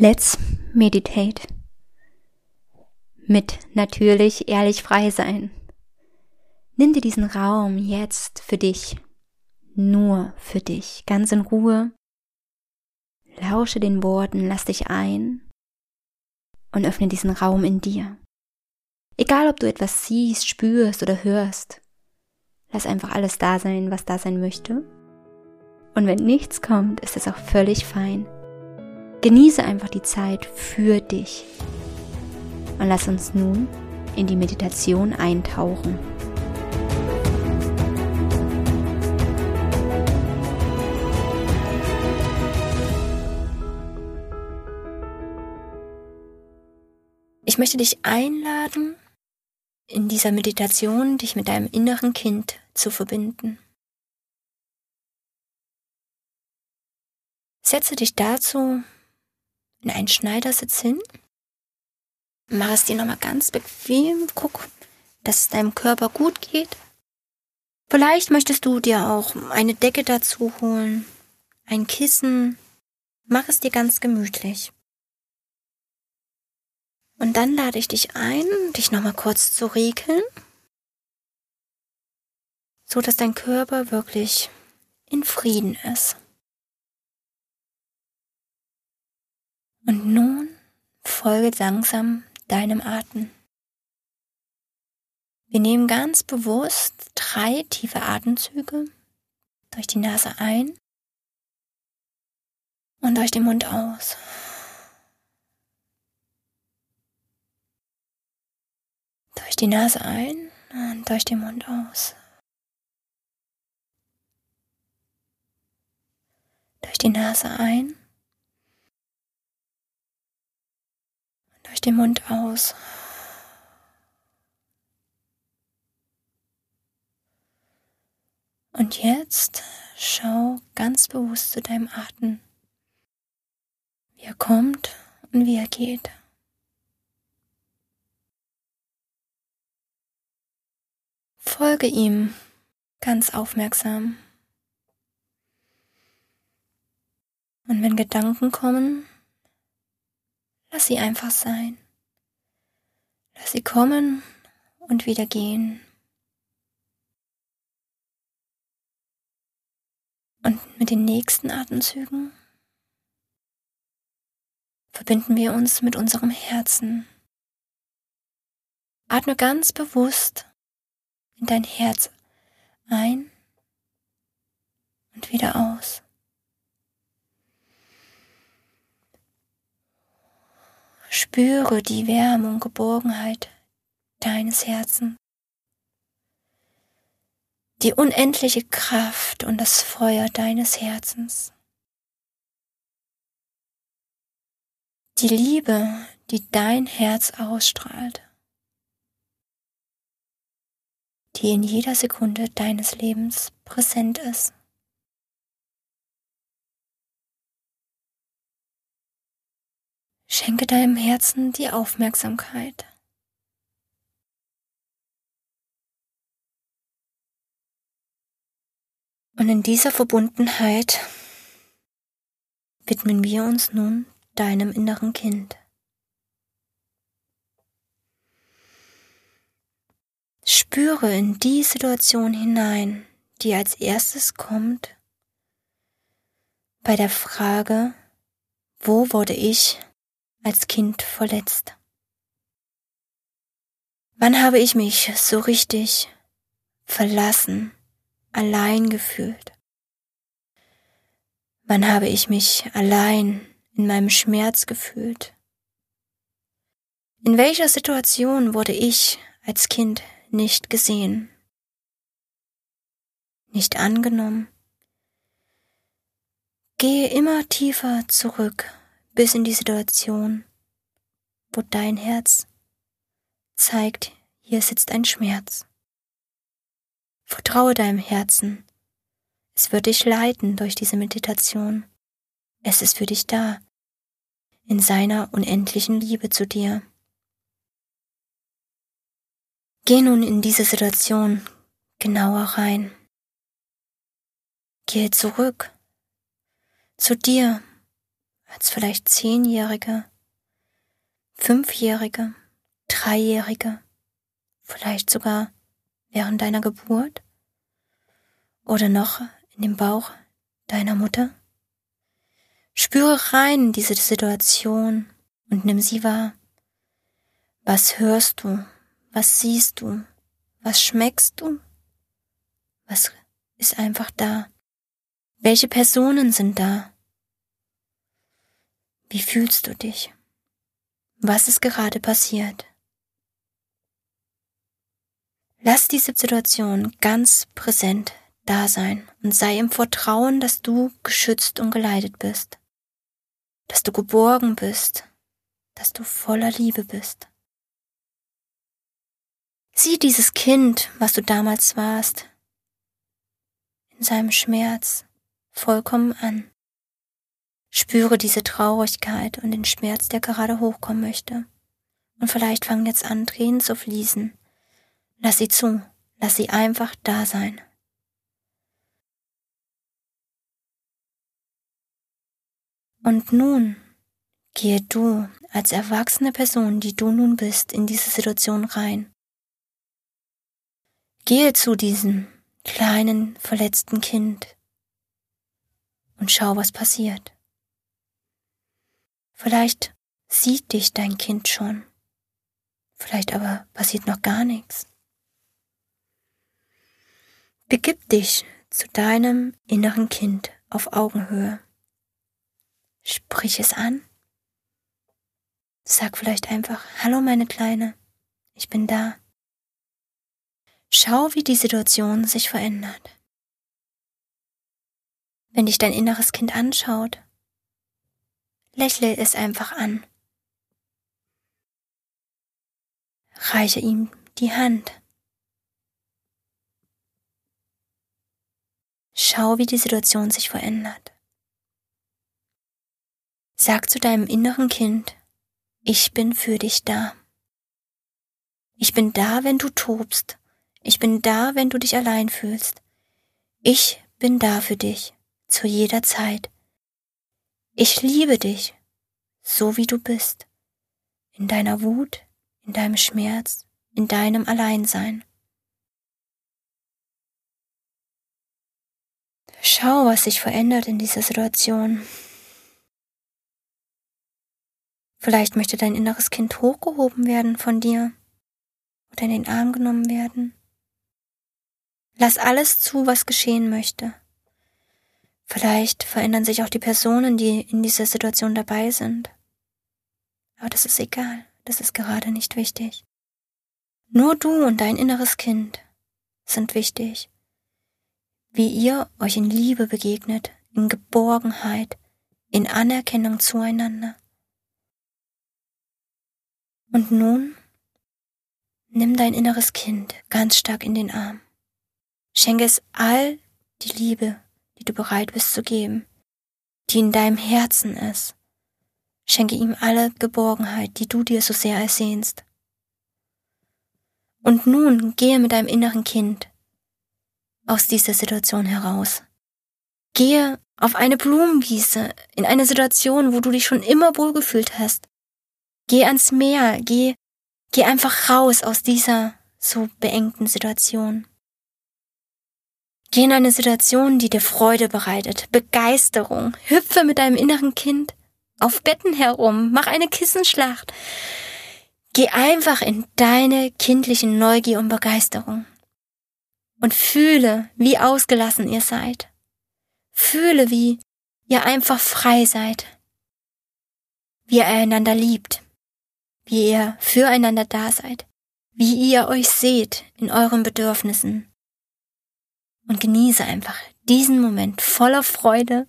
Let's meditate. Mit natürlich ehrlich frei sein. Nimm dir diesen Raum jetzt für dich, nur für dich, ganz in Ruhe. Lausche den Worten, lass dich ein und öffne diesen Raum in dir. Egal, ob du etwas siehst, spürst oder hörst, lass einfach alles da sein, was da sein möchte. Und wenn nichts kommt, ist es auch völlig fein. Genieße einfach die Zeit für dich. Und lass uns nun in die Meditation eintauchen. Ich möchte dich einladen, in dieser Meditation dich mit deinem inneren Kind zu verbinden. Setze dich dazu in einen Schneidersitz hin. Mach es dir nochmal ganz bequem. Guck, dass es deinem Körper gut geht. Vielleicht möchtest du dir auch eine Decke dazu holen, ein Kissen. Mach es dir ganz gemütlich. Und dann lade ich dich ein, dich nochmal kurz zu regeln, so dass dein Körper wirklich in Frieden ist. Und nun folge langsam deinem Atem. Wir nehmen ganz bewusst drei tiefe Atemzüge durch die Nase ein und durch den Mund aus. Durch die Nase ein und durch den Mund aus. Durch die Nase ein durch den Mund aus. Und jetzt schau ganz bewusst zu deinem Atem, wie er kommt und wie er geht. Folge ihm ganz aufmerksam. Und wenn Gedanken kommen, Lass sie einfach sein. Lass sie kommen und wieder gehen. Und mit den nächsten Atemzügen verbinden wir uns mit unserem Herzen. Atme ganz bewusst in dein Herz ein und wieder aus. Spüre die Wärme und Geborgenheit deines Herzens. Die unendliche Kraft und das Feuer deines Herzens. Die Liebe, die dein Herz ausstrahlt. Die in jeder Sekunde deines Lebens präsent ist. Schenke deinem Herzen die Aufmerksamkeit. Und in dieser Verbundenheit widmen wir uns nun deinem inneren Kind. Spüre in die Situation hinein, die als erstes kommt, bei der Frage, wo wurde ich als Kind verletzt? Wann habe ich mich so richtig verlassen, allein gefühlt? Wann habe ich mich allein in meinem Schmerz gefühlt? In welcher Situation wurde ich als Kind nicht gesehen, nicht angenommen? Gehe immer tiefer zurück bis in die Situation, wo dein Herz zeigt, hier sitzt ein Schmerz. Vertraue deinem Herzen. Es wird dich leiten durch diese Meditation. Es ist für dich da, in seiner unendlichen Liebe zu dir. Geh nun in diese Situation genauer rein. Gehe zurück zu dir als vielleicht Zehnjährige, Fünfjährige, Dreijährige, vielleicht sogar während deiner Geburt oder noch in dem Bauch deiner Mutter? Spüre rein in diese Situation und nimm sie wahr. Was hörst du? Was siehst du? Was schmeckst du? Was ist einfach da? Welche Personen sind da? Wie fühlst du dich? Was ist gerade passiert? Lass diese Situation ganz präsent da sein und sei im Vertrauen, dass du geschützt und geleitet bist, dass du geborgen bist, dass du voller Liebe bist. Sieh dieses Kind, was du damals warst, in seinem Schmerz vollkommen an. Spüre diese Traurigkeit und den Schmerz, der gerade hochkommen möchte. Und vielleicht fangen jetzt an, Tränen zu fließen. Lass sie zu, lass sie einfach da sein. Und nun gehe du als erwachsene Person, die du nun bist, in diese Situation rein. Gehe zu diesem kleinen, verletzten Kind und schau, was passiert. Vielleicht sieht dich dein Kind schon. Vielleicht aber passiert noch gar nichts. Begib dich zu deinem inneren Kind auf Augenhöhe. Sprich es an. Sag vielleicht einfach, hallo meine Kleine, ich bin da. Schau, wie die Situation sich verändert. Wenn dich dein inneres Kind anschaut, Lächle es einfach an. Reiche ihm die Hand. Schau, wie die Situation sich verändert. Sag zu deinem inneren Kind, ich bin für dich da. Ich bin da, wenn du tobst. Ich bin da, wenn du dich allein fühlst. Ich bin da für dich, zu jeder Zeit. Ich liebe dich, so wie du bist, in deiner Wut, in deinem Schmerz, in deinem Alleinsein. Schau, was sich verändert in dieser Situation. Vielleicht möchte dein inneres Kind hochgehoben werden von dir oder in den Arm genommen werden. Lass alles zu, was geschehen möchte. Vielleicht verändern sich auch die Personen, die in dieser Situation dabei sind. Aber das ist egal, das ist gerade nicht wichtig. Nur du und dein inneres Kind sind wichtig. Wie ihr euch in Liebe begegnet, in Geborgenheit, in Anerkennung zueinander. Und nun nimm dein inneres Kind ganz stark in den Arm. Schenke es all die Liebe, die du bereit bist zu geben, die in deinem Herzen ist. Schenke ihm alle Geborgenheit, die du dir so sehr ersehnst. Und nun gehe mit deinem inneren Kind aus dieser Situation heraus. Gehe auf eine Blumenwiese, in eine Situation, wo du dich schon immer wohlgefühlt hast. Geh ans Meer, geh, geh einfach raus aus dieser so beengten Situation. Geh in eine Situation, die dir Freude bereitet, Begeisterung. Hüpfe mit deinem inneren Kind auf Betten herum, mach eine Kissenschlacht. Geh einfach in deine kindliche Neugier und Begeisterung. Und fühle, wie ausgelassen ihr seid. Fühle, wie ihr einfach frei seid. Wie ihr einander liebt. Wie ihr füreinander da seid. Wie ihr euch seht in euren Bedürfnissen und genieße einfach diesen Moment voller Freude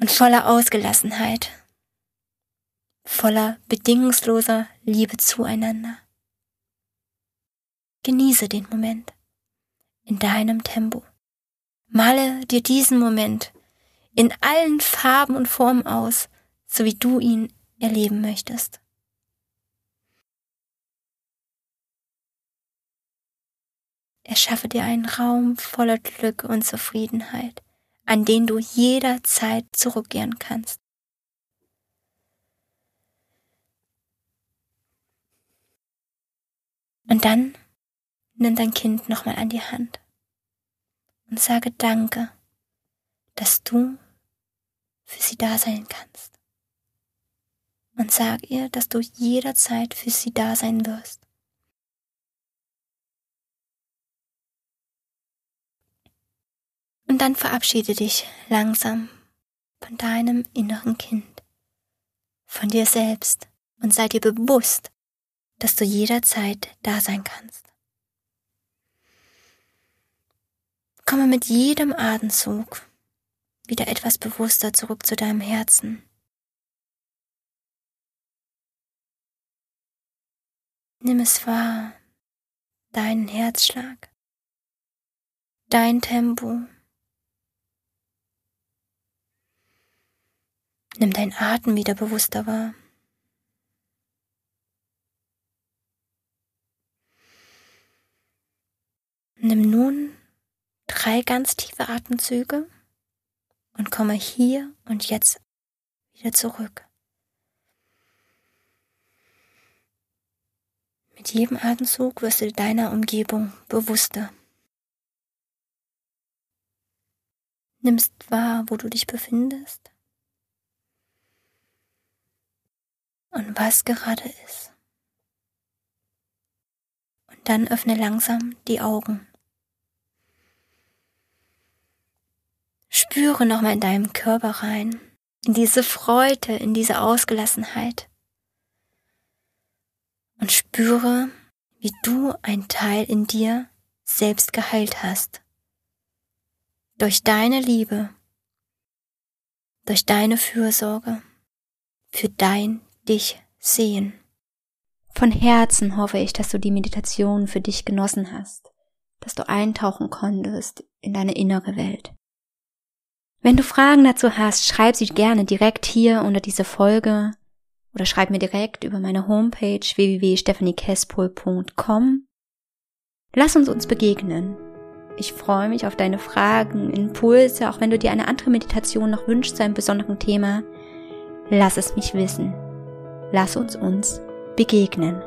und voller Ausgelassenheit, voller bedingungsloser Liebe zueinander. Genieße den Moment in deinem Tempo. Male dir diesen Moment in allen Farben und Formen aus, so wie du ihn erleben möchtest. erschaffe dir einen Raum voller Glück und Zufriedenheit, an den du jederzeit zurückkehren kannst. Und dann nimm dein Kind nochmal an die Hand und sage Danke, dass du für sie da sein kannst. Und sag ihr, dass du jederzeit für sie da sein wirst. Und dann verabschiede dich langsam von deinem inneren Kind, von dir selbst und sei dir bewusst, dass du jederzeit da sein kannst. Komme mit jedem Atemzug wieder etwas bewusster zurück zu deinem Herzen. Nimm es wahr, deinen Herzschlag, dein Tempo. Nimm deinen Atem wieder bewusster wahr. Nimm nun drei ganz tiefe Atemzüge und komme hier und jetzt wieder zurück. Mit jedem Atemzug wirst du deiner Umgebung bewusster. Nimmst wahr, wo du dich befindest und was gerade ist. Und dann öffne langsam die Augen. Spüre nochmal in deinem Körper rein, in diese Freude, in diese Ausgelassenheit. Und spüre, wie du ein Teil in dir selbst geheilt hast. Durch deine Liebe, durch deine Fürsorge, für dein dich sehen. Von Herzen hoffe ich, dass du die Meditation für dich genossen hast, dass du eintauchen konntest in deine innere Welt. Wenn du Fragen dazu hast, schreib sie gerne direkt hier unter diese Folge oder schreib mir direkt über meine Homepage www.stephaniekespol.com. Lass uns uns begegnen. Ich freue mich auf deine Fragen, Impulse, auch wenn du dir eine andere Meditation noch wünschst zu einem besonderen Thema. Lass es mich wissen. Lass uns uns begegnen.